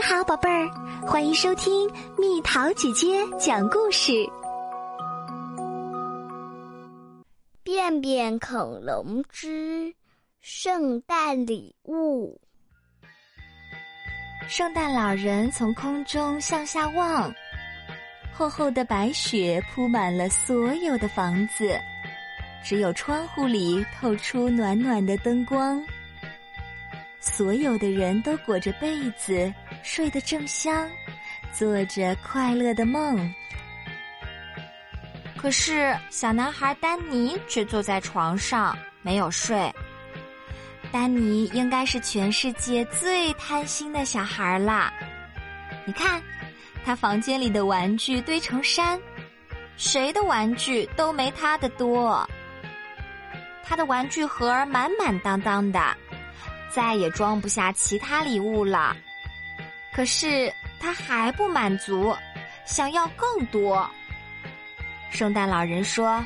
你好，宝贝儿，欢迎收听蜜桃姐姐讲故事。便便恐龙之圣诞礼物。圣诞老人从空中向下望，厚厚的白雪铺满了所有的房子，只有窗户里透出暖暖的灯光。所有的人都裹着被子，睡得正香，做着快乐的梦。可是，小男孩丹尼却坐在床上没有睡。丹尼应该是全世界最贪心的小孩啦！你看，他房间里的玩具堆成山，谁的玩具都没他的多。他的玩具盒满满当当的。再也装不下其他礼物了，可是他还不满足，想要更多。圣诞老人说：“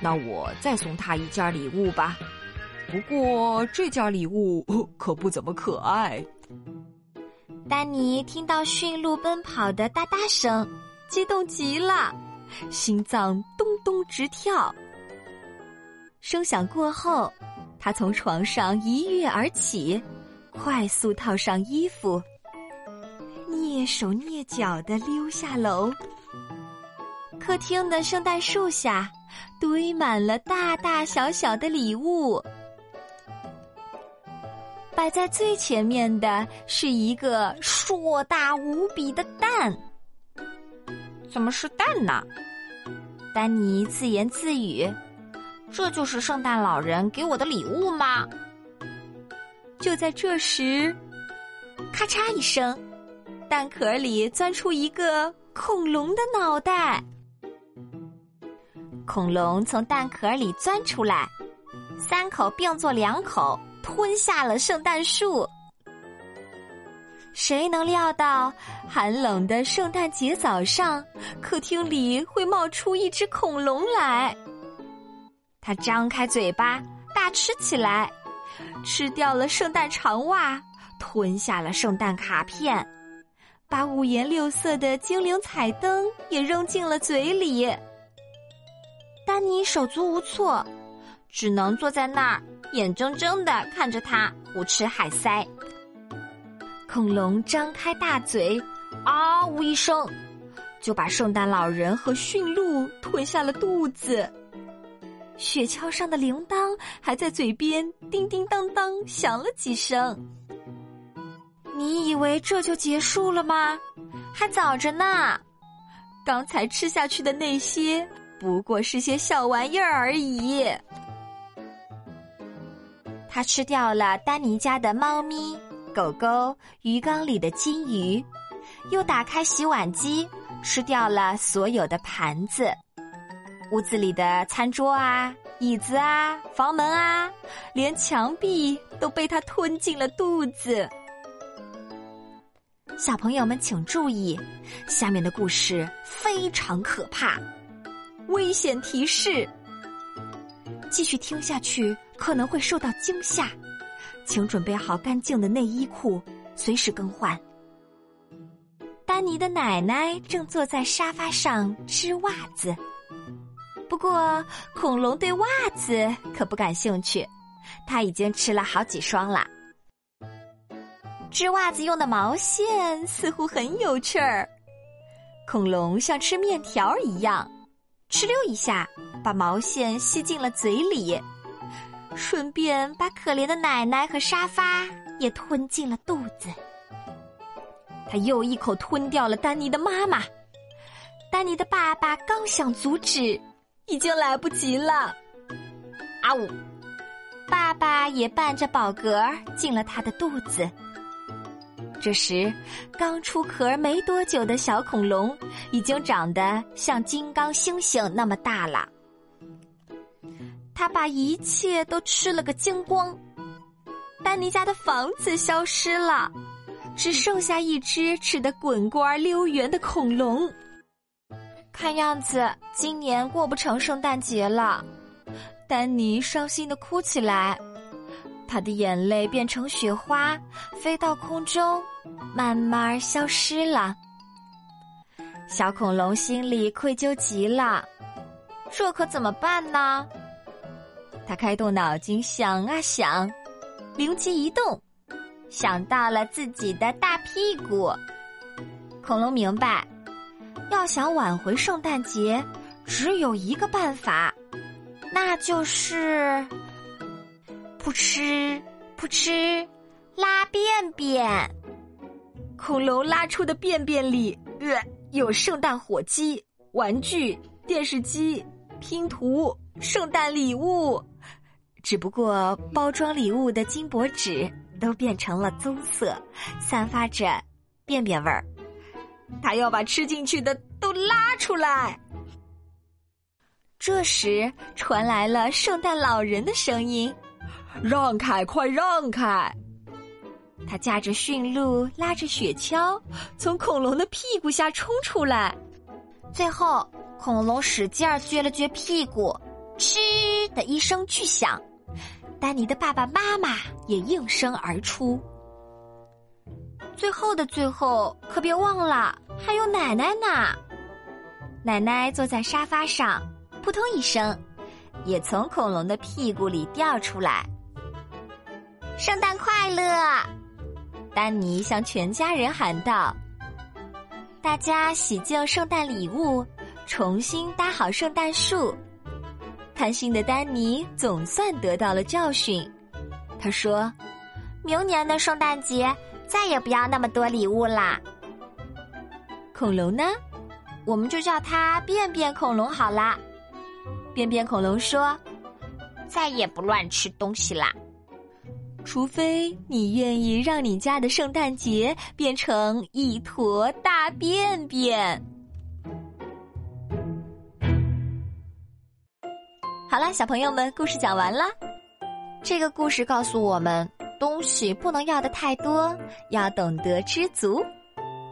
那我再送他一件礼物吧，不过这件礼物 可不怎么可爱。”丹尼听到驯鹿奔跑的哒哒声，激动极了，心脏咚咚直跳。声响过后。他从床上一跃而起，快速套上衣服，蹑手蹑脚的溜下楼。客厅的圣诞树下堆满了大大小小的礼物，摆在最前面的是一个硕大无比的蛋。怎么是蛋呢？丹尼自言自语。这就是圣诞老人给我的礼物吗？就在这时，咔嚓一声，蛋壳里钻出一个恐龙的脑袋。恐龙从蛋壳里钻出来，三口并作两口吞下了圣诞树。谁能料到寒冷的圣诞节早上，客厅里会冒出一只恐龙来？他张开嘴巴大吃起来，吃掉了圣诞长袜，吞下了圣诞卡片，把五颜六色的精灵彩灯也扔进了嘴里。丹尼手足无措，只能坐在那儿眼睁睁的看着他胡吃海塞。恐龙张开大嘴，嗷呜一声，就把圣诞老人和驯鹿吞下了肚子。雪橇上的铃铛还在嘴边叮叮当当响了几声。你以为这就结束了吗？还早着呢。刚才吃下去的那些不过是些小玩意儿而已。他吃掉了丹尼家的猫咪、狗狗、鱼缸里的金鱼，又打开洗碗机，吃掉了所有的盘子。屋子里的餐桌啊、椅子啊、房门啊，连墙壁都被他吞进了肚子。小朋友们请注意，下面的故事非常可怕，危险提示。继续听下去可能会受到惊吓，请准备好干净的内衣裤，随时更换。丹尼的奶奶正坐在沙发上织袜子。不过，恐龙对袜子可不感兴趣，他已经吃了好几双了。织袜子用的毛线似乎很有趣儿，恐龙像吃面条一样，哧溜一下把毛线吸进了嘴里，顺便把可怜的奶奶和沙发也吞进了肚子。他又一口吞掉了丹尼的妈妈，丹尼的爸爸刚想阻止。已经来不及了！啊呜！爸爸也伴着宝格进了他的肚子。这时，刚出壳没多久的小恐龙已经长得像金刚猩猩那么大了。他把一切都吃了个精光。丹尼家的房子消失了，只剩下一只吃得滚瓜溜圆的恐龙。看样子今年过不成圣诞节了，丹尼伤心的哭起来。他的眼泪变成雪花，飞到空中，慢慢消失了。小恐龙心里愧疚极了，这可怎么办呢？他开动脑筋想啊想，灵机一动，想到了自己的大屁股。恐龙明白，要想挽回圣诞节，只有一个办法，那就是扑哧扑哧拉便便。恐龙拉出的便便里，呃。有圣诞火鸡、玩具、电视机、拼图、圣诞礼物，只不过包装礼物的金箔纸都变成了棕色，散发着便便味儿。他要把吃进去的都拉出来。这时传来了圣诞老人的声音：“让开，快让开！”他驾着驯鹿，拉着雪橇，从恐龙的屁股下冲出来。最后，恐龙使劲儿撅了撅屁股，嗤的一声巨响。丹尼的爸爸妈妈也应声而出。最后的最后，可别忘了还有奶奶呢。奶奶坐在沙发上，扑通一声，也从恐龙的屁股里掉出来。圣诞快乐！丹尼向全家人喊道：“大家洗净圣诞礼物，重新搭好圣诞树。”贪心的丹尼总算得到了教训。他说：“明年的圣诞节再也不要那么多礼物啦。”恐龙呢？我们就叫它便便恐龙好啦。便便恐龙说：“再也不乱吃东西啦。”除非你愿意让你家的圣诞节变成一坨大便便。好了，小朋友们，故事讲完了。这个故事告诉我们，东西不能要的太多，要懂得知足。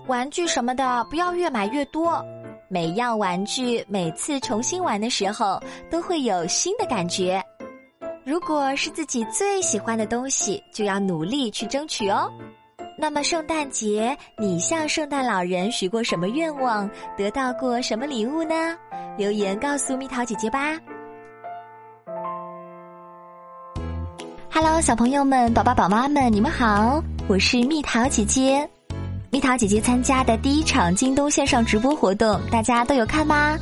玩具什么的不要越买越多，每样玩具每次重新玩的时候都会有新的感觉。如果是自己最喜欢的东西，就要努力去争取哦。那么圣诞节，你向圣诞老人许过什么愿望？得到过什么礼物呢？留言告诉蜜桃姐姐吧。Hello，小朋友们、宝宝宝妈们，你们好，我是蜜桃姐姐。蜜桃姐姐参加的第一场京东线上直播活动，大家都有看吗？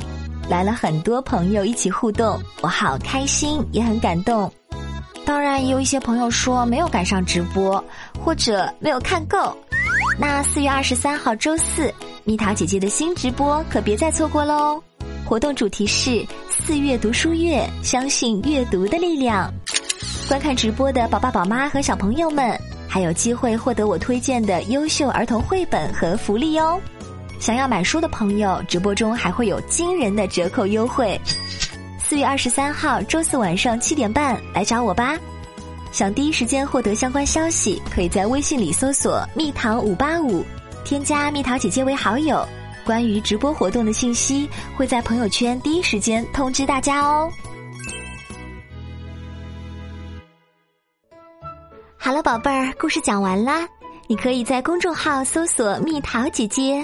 来了很多朋友一起互动，我好开心，也很感动。当然，也有一些朋友说没有赶上直播，或者没有看够。那四月二十三号周四，蜜桃姐姐的新直播可别再错过喽！活动主题是四月读书月，相信阅读的力量。观看直播的宝爸宝妈和小朋友们，还有机会获得我推荐的优秀儿童绘本和福利哟。想要买书的朋友，直播中还会有惊人的折扣优惠。四月二十三号周四晚上七点半来找我吧。想第一时间获得相关消息，可以在微信里搜索“蜜桃五八五”，添加蜜桃姐姐为好友。关于直播活动的信息，会在朋友圈第一时间通知大家哦。好了，宝贝儿，故事讲完啦。你可以在公众号搜索“蜜桃姐姐”。